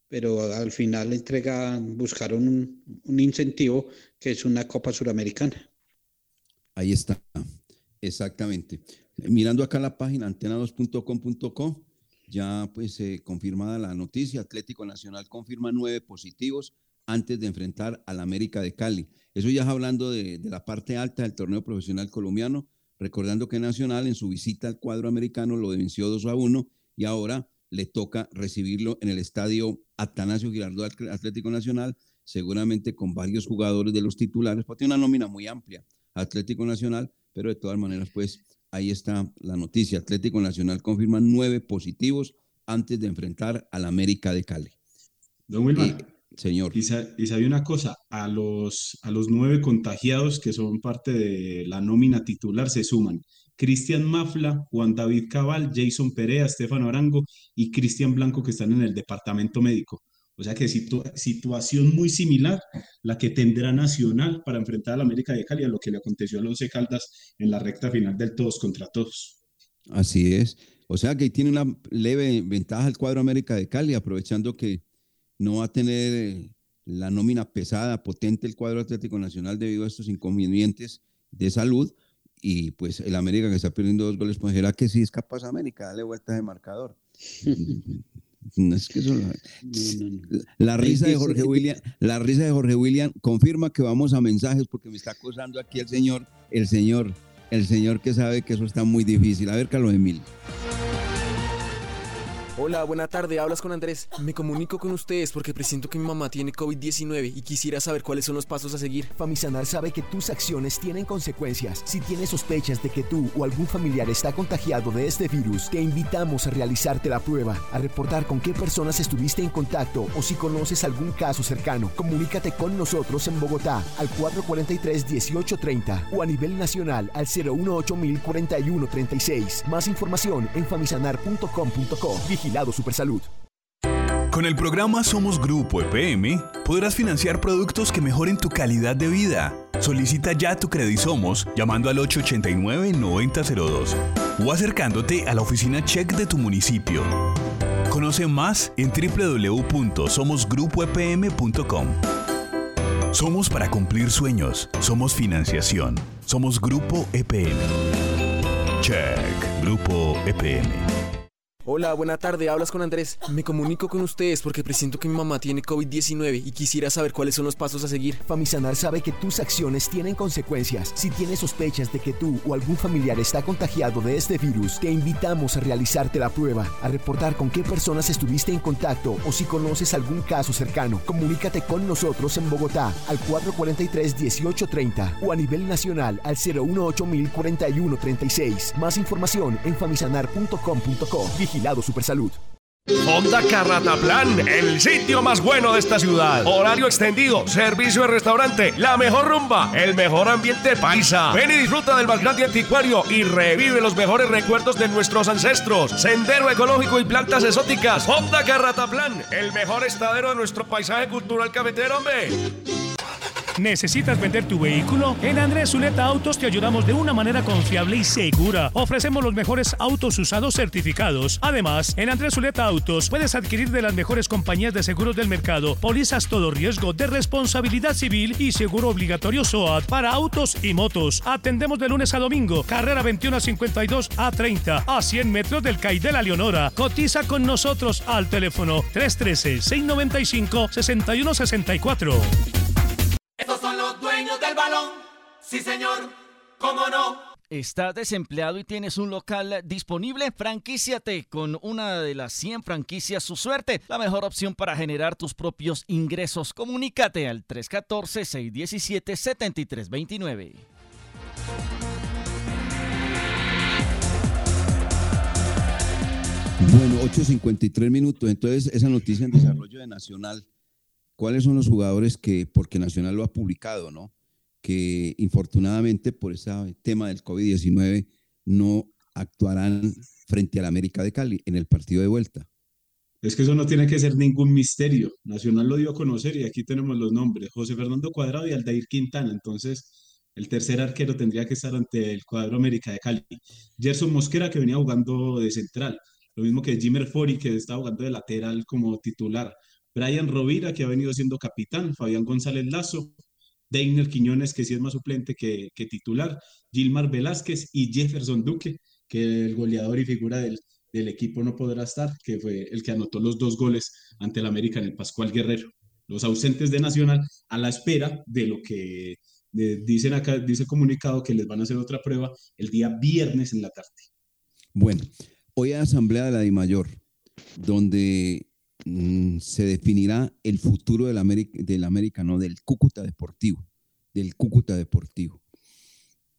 pero al final entrega, buscaron un, un incentivo que es una Copa Suramericana. Ahí está, exactamente. Mirando acá la página antena2.com.co, ya pues eh, confirmada la noticia, Atlético Nacional confirma nueve positivos antes de enfrentar al América de Cali. Eso ya es hablando de, la parte alta del torneo profesional colombiano, recordando que Nacional en su visita al cuadro americano lo venció 2 a 1 y ahora le toca recibirlo en el estadio Atanasio Girardot Atlético Nacional, seguramente con varios jugadores de los titulares, porque tiene una nómina muy amplia, Atlético Nacional, pero de todas maneras, pues ahí está la noticia. Atlético Nacional confirma nueve positivos antes de enfrentar al América de Cali. Don Wilmar. Eh, señor. Y, sa- y sabe una cosa, a los, a los nueve contagiados que son parte de la nómina titular se suman Cristian Mafla, Juan David Cabal, Jason Perea, Estefano Arango y Cristian Blanco que están en el departamento médico. O sea que situa- situación muy similar la que tendrá Nacional para enfrentar al América de Cali a lo que le aconteció al Once Caldas en la recta final del todos contra todos. Así es. O sea que tiene una leve ventaja el cuadro América de Cali, aprovechando que no va a tener eh, la nómina pesada, potente el cuadro Atlético Nacional debido a estos inconvenientes de salud. Y pues el América que está perdiendo dos goles, pues será que sí es capaz América, dale vuelta de marcador. No es que eso, la, la risa de Jorge William, la risa de Jorge William confirma que vamos a mensajes porque me está acosando aquí el señor, el señor, el señor que sabe que eso está muy difícil. A ver, Carlos Emilio. Hola, buena tarde, hablas con Andrés. Me comunico con ustedes porque presiento que mi mamá tiene COVID-19 y quisiera saber cuáles son los pasos a seguir. Famisanar sabe que tus acciones tienen consecuencias. Si tienes sospechas de que tú o algún familiar está contagiado de este virus, te invitamos a realizarte la prueba, a reportar con qué personas estuviste en contacto o si conoces algún caso cercano. Comunícate con nosotros en Bogotá al 443-1830 o a nivel nacional al 018-041-36. Más información en famisanar.com.co. Vigilado Supersalud. Con el programa Somos Grupo EPM podrás financiar productos que mejoren tu calidad de vida. Solicita ya tu Somos llamando al 889-9002 o acercándote a la oficina check de tu municipio. Conoce más en www.somosgrupoepm.com. Somos para cumplir sueños. Somos financiación. Somos Grupo EPM. Check. Grupo EPM. Hola, buena tarde, hablas con Andrés. Me comunico con ustedes porque presiento que mi mamá tiene COVID-19 y quisiera saber cuáles son los pasos a seguir. Famisanar sabe que tus acciones tienen consecuencias. Si tienes sospechas de que tú o algún familiar está contagiado de este virus, te invitamos a realizarte la prueba, a reportar con qué personas estuviste en contacto o si conoces algún caso cercano. Comunícate con nosotros en Bogotá al 443-1830 o a nivel nacional al 018-041-36. Más información en famisanar.com.co. Vigilado Supersalud. Honda Carrataplan, el sitio más bueno de esta ciudad. Horario extendido, servicio de restaurante, la mejor rumba, el mejor ambiente paisa. Ven y disfruta del más grande anticuario y revive los mejores recuerdos de nuestros ancestros. Sendero ecológico y plantas exóticas. Honda Carrataplan, el mejor estadero de nuestro paisaje cultural cafetero, hombre. ¿Necesitas vender tu vehículo? En Andrés Zuleta Autos te ayudamos de una manera confiable y segura. Ofrecemos los mejores autos usados certificados. Además, en Andrés Zuleta Autos puedes adquirir de las mejores compañías de seguros del mercado, pólizas todo riesgo de responsabilidad civil y seguro obligatorio SOAT para autos y motos. Atendemos de lunes a domingo, carrera 21 52 a 30, a 100 metros del CAI de la Leonora. Cotiza con nosotros al teléfono 313 695 6164. Sí, señor. ¿Cómo no? ¿Estás desempleado y tienes un local disponible? Franquíciate con una de las 100 franquicias Su Suerte, la mejor opción para generar tus propios ingresos. Comunícate al 314-617-7329. Bueno, 8.53 minutos. Entonces, esa noticia en desarrollo de Nacional, ¿cuáles son los jugadores que, porque Nacional lo ha publicado, ¿no? Que infortunadamente por ese tema del COVID-19 no actuarán frente al América de Cali en el partido de vuelta. Es que eso no tiene que ser ningún misterio. Nacional lo dio a conocer y aquí tenemos los nombres. José Fernando Cuadrado y Aldair Quintana. Entonces, el tercer arquero tendría que estar ante el cuadro América de Cali. Gerson Mosquera, que venía jugando de central. Lo mismo que Jimmer Fori, que está jugando de lateral como titular. Brian Rovira, que ha venido siendo capitán. Fabián González Lazo. Deiner Quiñones, que sí es más suplente que, titular. Gilmar Velázquez y Jefferson Duque, que el goleador y figura del, equipo no podrá estar, que fue el que anotó los dos goles ante el América en el Pascual Guerrero. Los ausentes de Nacional a la espera de lo que dicen acá, dice el comunicado que les van a hacer otra prueba el día viernes en la tarde. Bueno, hoy hay asamblea de la DIMAYOR, donde mm, se definirá el futuro del América, del América, del Cúcuta Deportivo, del Cúcuta Deportivo.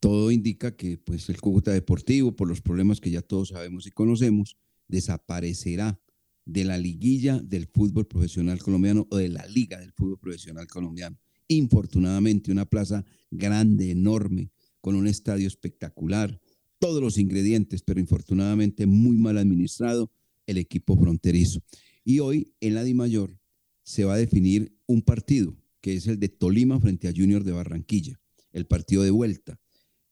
Todo indica que pues, el Cúcuta Deportivo, por los problemas que ya todos sabemos y conocemos, desaparecerá de la liguilla del fútbol profesional colombiano o de la liga del fútbol profesional colombiano. Infortunadamente, una plaza grande, enorme, con un estadio espectacular, todos los ingredientes, pero infortunadamente muy mal administrado el equipo fronterizo. Y hoy en la DIMAYOR se va a definir un partido, que es el de Tolima frente a Junior de Barranquilla, el partido de vuelta.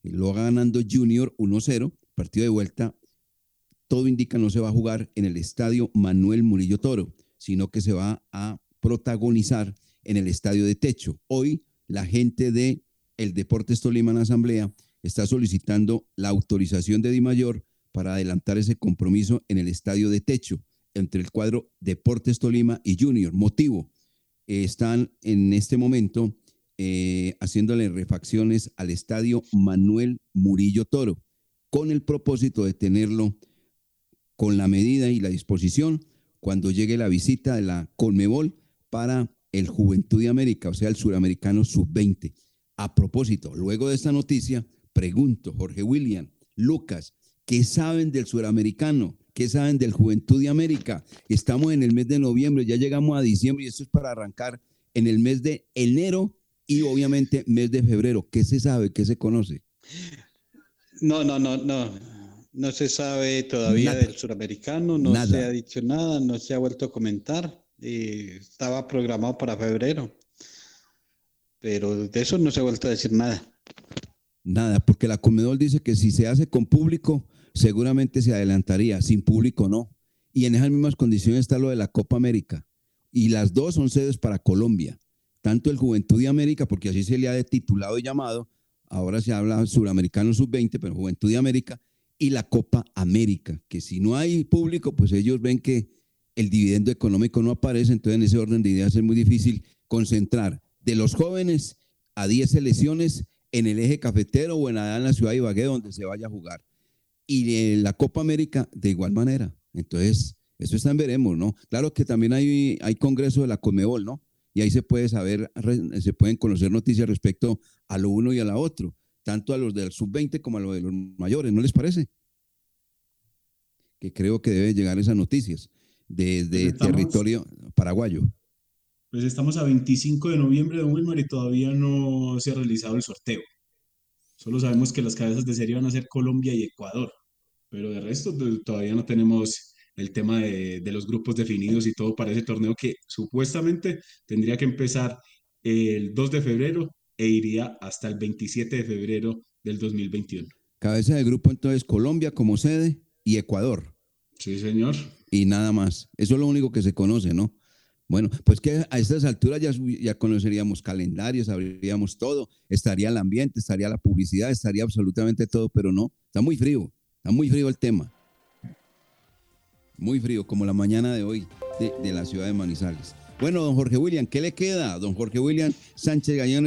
Lo va ganando Junior 1-0, partido de vuelta. Todo indica no se va a jugar en el estadio Manuel Murillo Toro, sino que se va a protagonizar en el estadio de techo. Hoy la gente de el Deportes Tolima en la Asamblea está solicitando la autorización de Di Mayor para adelantar ese compromiso en el estadio de techo entre el cuadro Deportes Tolima y Junior. Motivo, eh, están en este momento eh, haciéndole refacciones al estadio Manuel Murillo Toro, con el propósito de tenerlo con la medida y la disposición cuando llegue la visita de la Colmebol para el Juventud de América, o sea, el suramericano sub-20. A propósito, luego de esta noticia, pregunto, Jorge William, Lucas, ¿qué saben del suramericano? ¿Qué saben del Juventud de América? Estamos en el mes de noviembre, ya llegamos a diciembre y esto es para arrancar en el mes de enero y obviamente mes de febrero. ¿Qué se sabe? ¿Qué se conoce? No, no, no, no. No se sabe todavía Nada. del suramericano, no Nada. se ha dicho nada, no se ha vuelto a comentar. y estaba programado para febrero. Pero de eso no se ha vuelto a decir nada. Nada, porque la Comedol dice que si se hace con público, seguramente se adelantaría, sin público no. Y en esas mismas condiciones está lo de la Copa América. Y las dos son sedes para Colombia. Tanto el Juventud de América, porque así se le ha titulado y llamado, ahora se habla suramericano sub-20, pero Juventud de América, y la Copa América, que si no hay público, pues ellos ven que el dividendo económico no aparece, entonces en ese orden de ideas es muy difícil concentrar de los jóvenes a 10 selecciones en el eje cafetero o en la, en la ciudad de Ibagué donde se vaya a jugar. Y en la Copa América de igual manera. Entonces, eso está en veremos, ¿no? Claro que también hay, hay congreso de la Comebol, ¿no? Y ahí se puede saber, se pueden conocer noticias respecto a lo uno y a la otro, tanto a los del sub-20 como a los de los mayores, ¿no les parece? Que creo que debe llegar esas noticias. desde territorio paraguayo. Pues estamos a 25 de noviembre, don Wilmar, y todavía no se ha realizado el sorteo. Solo sabemos que las cabezas de serie van a ser Colombia y Ecuador, pero de resto todavía no tenemos el tema de, de, los grupos definidos y todo para ese torneo que supuestamente tendría que empezar el 2 de febrero e iría hasta el 27 de febrero del 2021. Cabeza de grupo entonces Colombia como sede y Ecuador. Sí, señor. Y nada más. Eso es lo único que se conoce, ¿no? Bueno, pues que a estas alturas ya, ya conoceríamos calendarios, sabríamos todo, estaría el ambiente, estaría la publicidad, estaría absolutamente todo, pero no, está muy frío, muy frío el tema. Muy frío, como la mañana de hoy de, la ciudad de Manizales. Bueno, don Jorge William, ¿qué le queda? Don Jorge William Sánchez Gañón